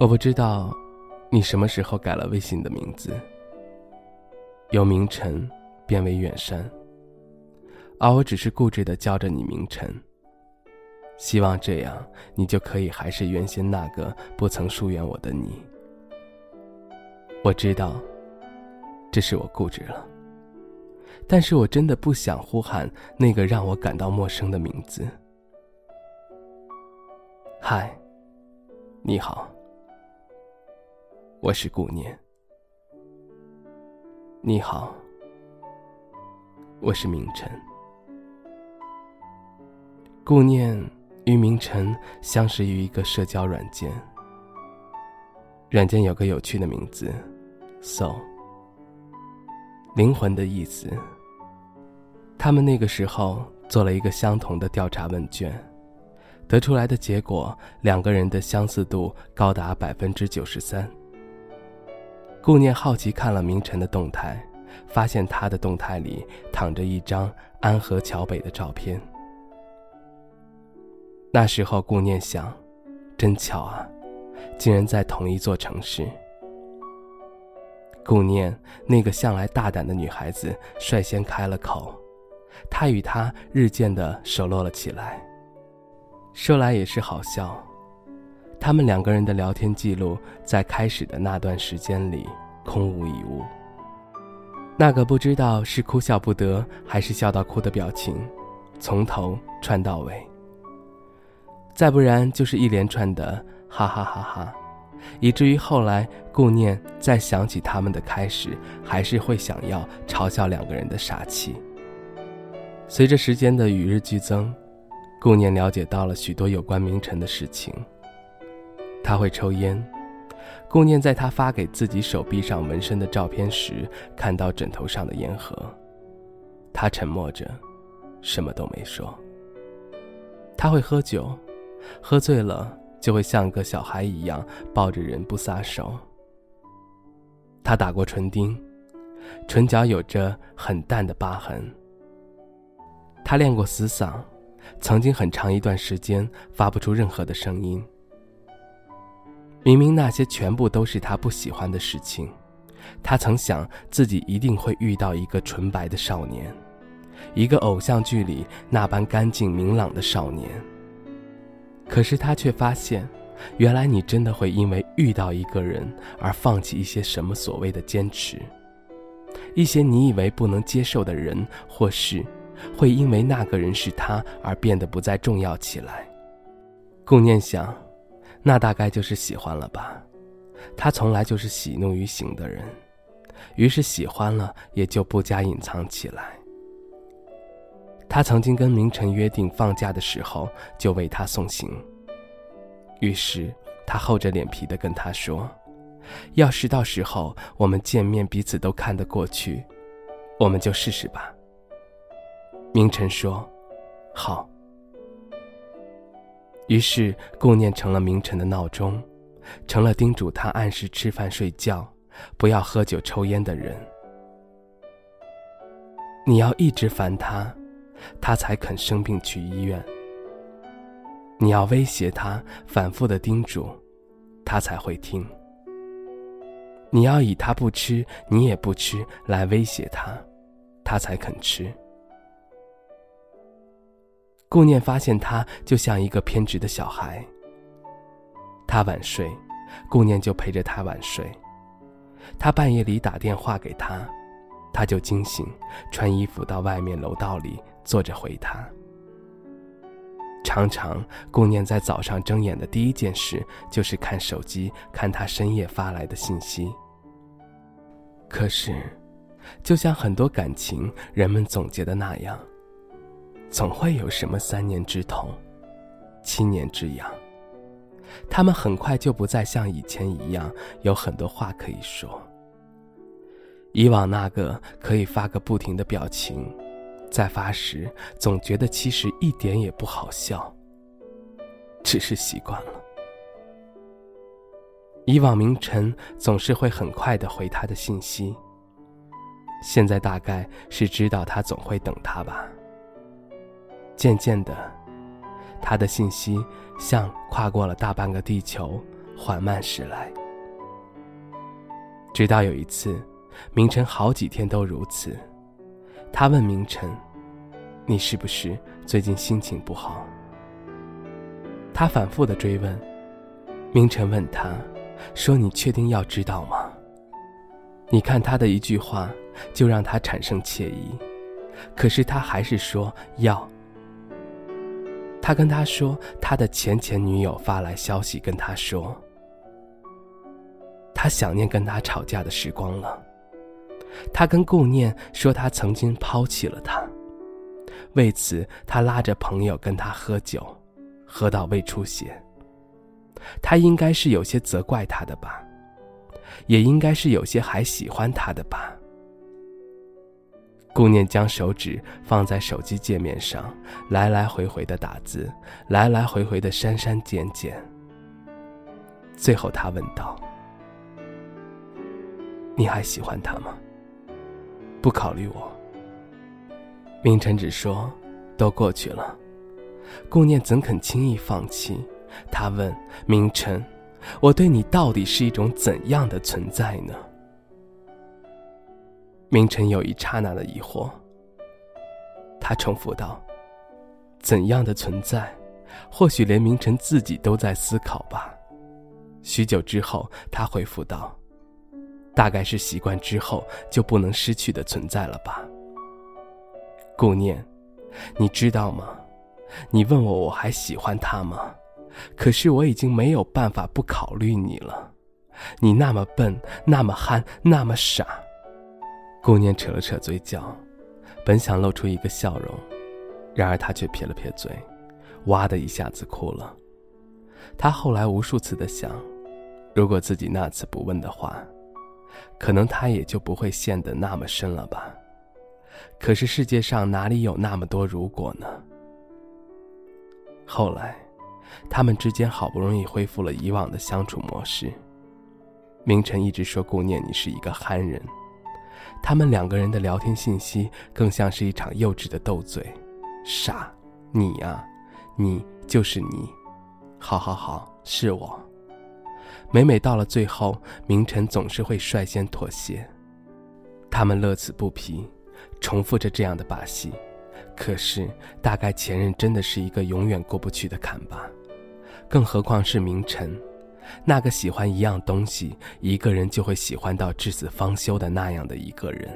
我不知道，你什么时候改了微信的名字，由明晨变为远山，而我只是固执的叫着你明晨。希望这样，你就可以还是原先那个不曾疏远我的你。我知道，这是我固执了，但是我真的不想呼喊那个让我感到陌生的名字。嗨，你好。我是顾念，你好，我是明晨。顾念与明晨相识于一个社交软件，软件有个有趣的名字，“so”，灵魂的意思。他们那个时候做了一个相同的调查问卷，得出来的结果，两个人的相似度高达百分之九十三。顾念好奇看了明晨的动态，发现他的动态里躺着一张安河桥北的照片。那时候，顾念想，真巧啊，竟然在同一座城市。顾念那个向来大胆的女孩子率先开了口，她与他日渐的熟络了起来。说来也是好笑。他们两个人的聊天记录，在开始的那段时间里空无一物。那个不知道是哭笑不得还是笑到哭的表情，从头串到尾。再不然就是一连串的哈哈哈哈，以至于后来顾念再想起他们的开始，还是会想要嘲笑两个人的傻气。随着时间的与日俱增，顾念了解到了许多有关明晨的事情。他会抽烟。顾念在他发给自己手臂上纹身的照片时，看到枕头上的烟盒。他沉默着，什么都没说。他会喝酒，喝醉了就会像个小孩一样抱着人不撒手。他打过唇钉，唇角有着很淡的疤痕。他练过死嗓，曾经很长一段时间发不出任何的声音。明明那些全部都是他不喜欢的事情，他曾想自己一定会遇到一个纯白的少年，一个偶像剧里那般干净明朗的少年。可是他却发现，原来你真的会因为遇到一个人而放弃一些什么所谓的坚持，一些你以为不能接受的人或事，会因为那个人是他而变得不再重要起来。顾念想。那大概就是喜欢了吧，他从来就是喜怒于行的人，于是喜欢了也就不加隐藏起来。他曾经跟明晨约定放假的时候就为他送行，于是他厚着脸皮的跟他说：“要是到时候我们见面彼此都看得过去，我们就试试吧。”明晨说：“好。”于是，顾念成了明晨的闹钟，成了叮嘱他按时吃饭睡觉，不要喝酒抽烟的人。你要一直烦他，他才肯生病去医院。你要威胁他，反复的叮嘱，他才会听。你要以他不吃，你也不吃来威胁他，他才肯吃。顾念发现他就像一个偏执的小孩。他晚睡，顾念就陪着他晚睡。他半夜里打电话给他，他就惊醒，穿衣服到外面楼道里坐着回他。常常，顾念在早上睁眼的第一件事就是看手机，看他深夜发来的信息。可是，就像很多感情人们总结的那样。总会有什么三年之痛，七年之痒。他们很快就不再像以前一样有很多话可以说。以往那个可以发个不停的表情，在发时总觉得其实一点也不好笑，只是习惯了。以往明晨总是会很快的回他的信息，现在大概是知道他总会等他吧。渐渐的，他的信息像跨过了大半个地球，缓慢驶来。直到有一次，明晨好几天都如此。他问明晨：“你是不是最近心情不好？”他反复的追问。明晨问他：“说你确定要知道吗？”你看他的一句话，就让他产生惬意。可是他还是说要。他跟他说，他的前前女友发来消息跟他说，他想念跟他吵架的时光了。他跟顾念说，他曾经抛弃了他。为此，他拉着朋友跟他喝酒，喝到胃出血。他应该是有些责怪他的吧，也应该是有些还喜欢他的吧。顾念将手指放在手机界面上，来来回回的打字，来来回回的删删减减。最后，他问道：“你还喜欢他吗？不考虑我？”明晨只说：“都过去了。”顾念怎肯轻易放弃？他问明晨：“我对你到底是一种怎样的存在呢？”明晨有一刹那的疑惑。他重复道：“怎样的存在？或许连明晨自己都在思考吧。”许久之后，他回复道：“大概是习惯之后就不能失去的存在了吧。”顾念，你知道吗？你问我我还喜欢他吗？可是我已经没有办法不考虑你了。你那么笨，那么憨，那么傻。顾念扯了扯嘴角，本想露出一个笑容，然而他却撇了撇嘴，哇的一下子哭了。他后来无数次的想，如果自己那次不问的话，可能他也就不会陷得那么深了吧。可是世界上哪里有那么多如果呢？后来，他们之间好不容易恢复了以往的相处模式。明晨一直说顾念你是一个憨人。他们两个人的聊天信息更像是一场幼稚的斗嘴，傻，你呀，你就是你，好好好，是我。每每到了最后，明晨总是会率先妥协。他们乐此不疲，重复着这样的把戏。可是，大概前任真的是一个永远过不去的坎吧？更何况是明晨。那个喜欢一样东西，一个人就会喜欢到至死方休的那样的一个人。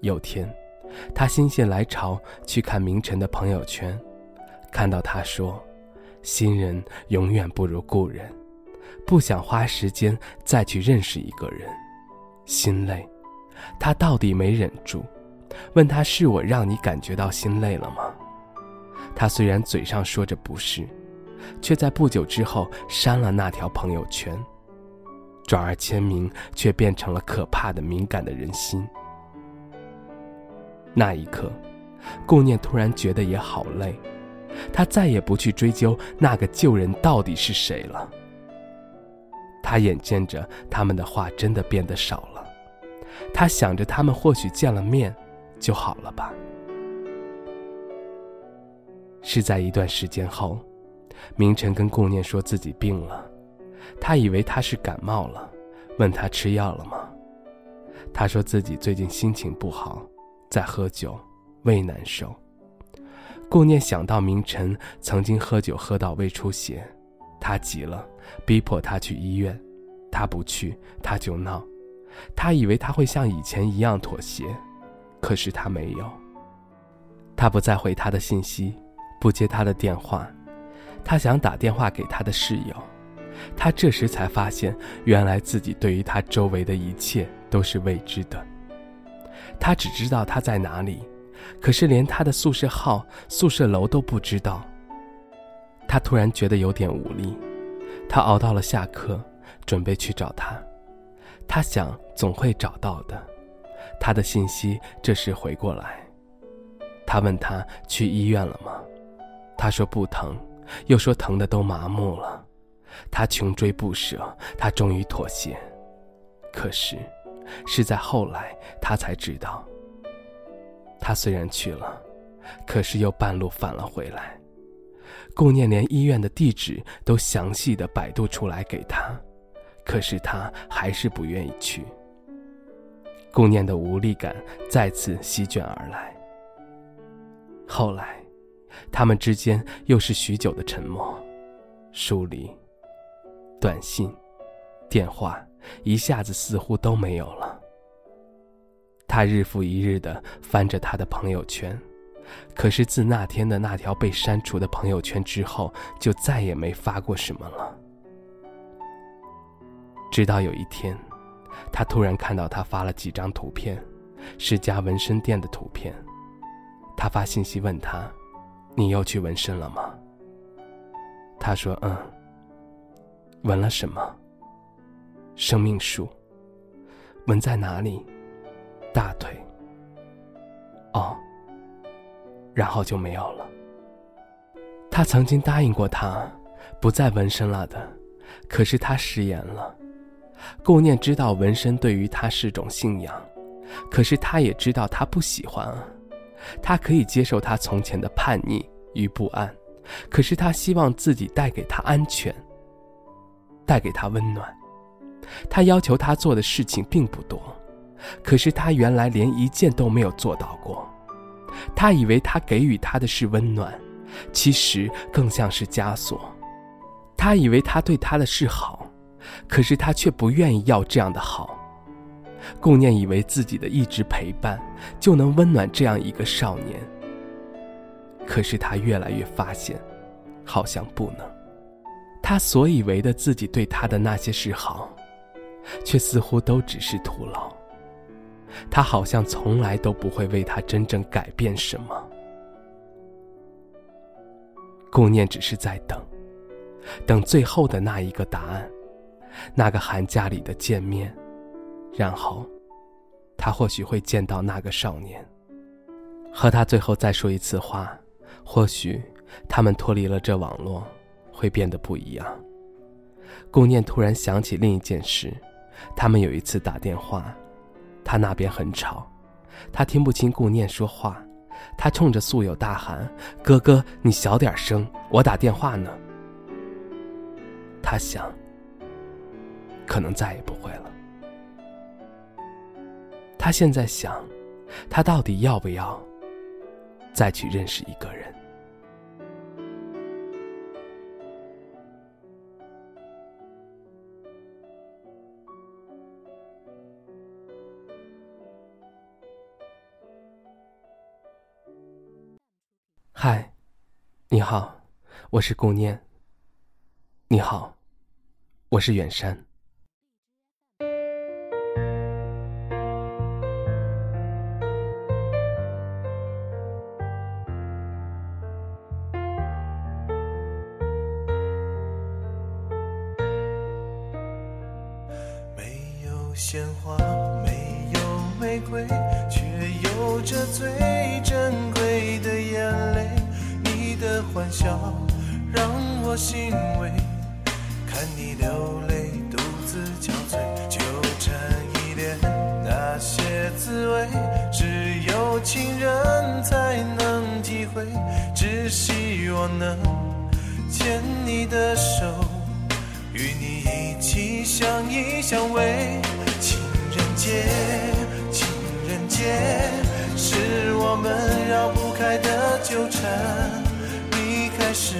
有天，他心血来潮去看明晨的朋友圈，看到他说：“新人永远不如故人，不想花时间再去认识一个人，心累。”他到底没忍住，问他是我让你感觉到心累了吗？他虽然嘴上说着不是。却在不久之后删了那条朋友圈，转而签名却变成了可怕的敏感的人心。那一刻，顾念突然觉得也好累，他再也不去追究那个旧人到底是谁了。他眼见着他们的话真的变得少了，他想着他们或许见了面就好了吧。是在一段时间后。明晨跟顾念说自己病了，他以为他是感冒了，问他吃药了吗？他说自己最近心情不好，在喝酒，胃难受。顾念想到明晨曾经喝酒喝到胃出血，他急了，逼迫他去医院，他不去他就闹，他以为他会像以前一样妥协，可是他没有。他不再回他的信息，不接他的电话。他想打电话给他的室友，他这时才发现，原来自己对于他周围的一切都是未知的。他只知道他在哪里，可是连他的宿舍号、宿舍楼都不知道。他突然觉得有点无力，他熬到了下课，准备去找他。他想总会找到的。他的信息这时回过来，他问他去医院了吗？他说不疼。又说疼的都麻木了，他穷追不舍，他终于妥协。可是，是在后来他才知道，他虽然去了，可是又半路返了回来。顾念连医院的地址都详细的百度出来给他，可是他还是不愿意去。顾念的无力感再次席卷而来。后来，他们之间又是许久的沉默、疏离、短信、电话，一下子似乎都没有了。他日复一日的翻着他的朋友圈。可是自那天的那条被删除的朋友圈之后，就再也没发过什么了。直到有一天，他突然看到他发了几张图片，是家纹身店的图片。他发信息问他：“你又去纹身了吗？”他说：“嗯。”纹了什么？生命树。纹在哪里？大腿。哦。然后就没有了。他曾经答应过他，不再纹身了的，可是他食言了。顾念知道纹身对于他是种信仰，可是他也知道他不喜欢啊。他可以接受他从前的叛逆与不安，可是他希望自己带给他安全，带给他温暖。他要求他做的事情并不多，可是他原来连一件都没有做到过。他以为他给予他的是温暖，其实更像是枷锁。他以为他对他的是好，可是他却不愿意要这样的好。顾念以为自己的一直陪伴就能温暖这样一个少年，可是他越来越发现，好像不能。他所以为的自己对他的那些示好，却似乎都只是徒劳。他好像从来都不会为他真正改变什么。顾念只是在等，等最后的那一个答案，那个寒假里的见面，然后，他或许会见到那个少年，和他最后再说一次话，或许他们脱离了这网络，会变得不一样。顾念突然想起另一件事，他们有一次打电话。他那边很吵，他听不清顾念说话，他冲着素友大喊：“哥哥，你小点声，我打电话呢。”他想，可能再也不会了。他现在想，他到底要不要再去认识一个人？嗨，你好，我是顾念。你好，我是远山。笑让我欣慰，看你流泪独自憔悴，纠缠依恋那些滋味，只有情人才能体会。只希望能牵你的手，与你一起相依相偎。情人节，情人节，是我们绕不开的纠缠。是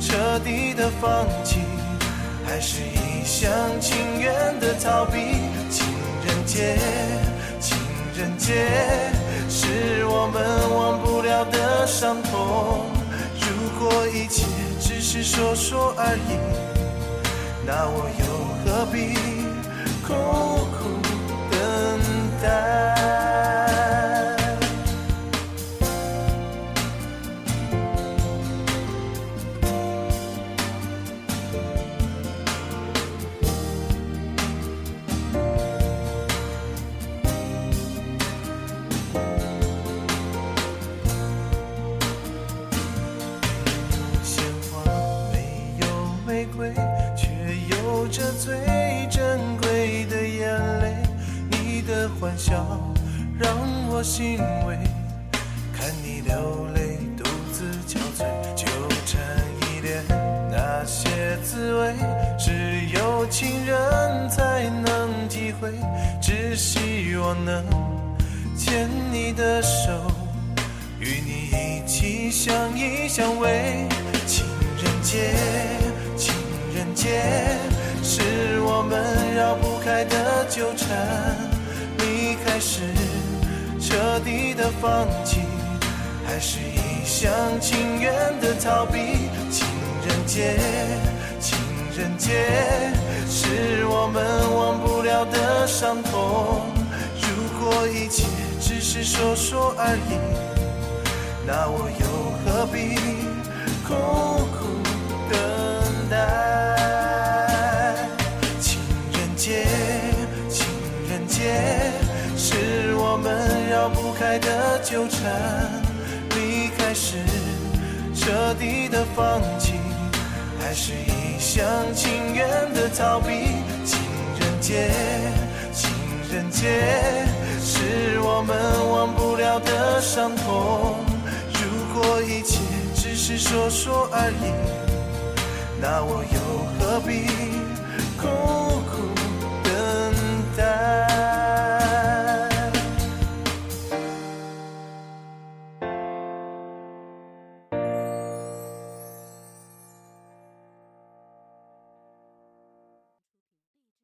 彻底的放弃，还是一厢情愿的逃避？情人节，情人节，是我们忘不了的伤痛。如果一切只是说说而已，那我又何必苦苦等待？希望能牵你的手，与你一起相依相偎。情人节，情人节，是我们绕不开的纠缠。离开时彻底的放弃，还是一厢情愿的逃避？情人节，情人节，是我们的伤痛。如果一切只是说说而已，那我又何必苦苦等待？情人节，情人节，是我们绕不开的纠缠。离开时彻底的放弃，还是一厢情愿的逃避？情人节，解是我们忘不了的伤痛如果一切只是说说而已那我又何必苦苦等待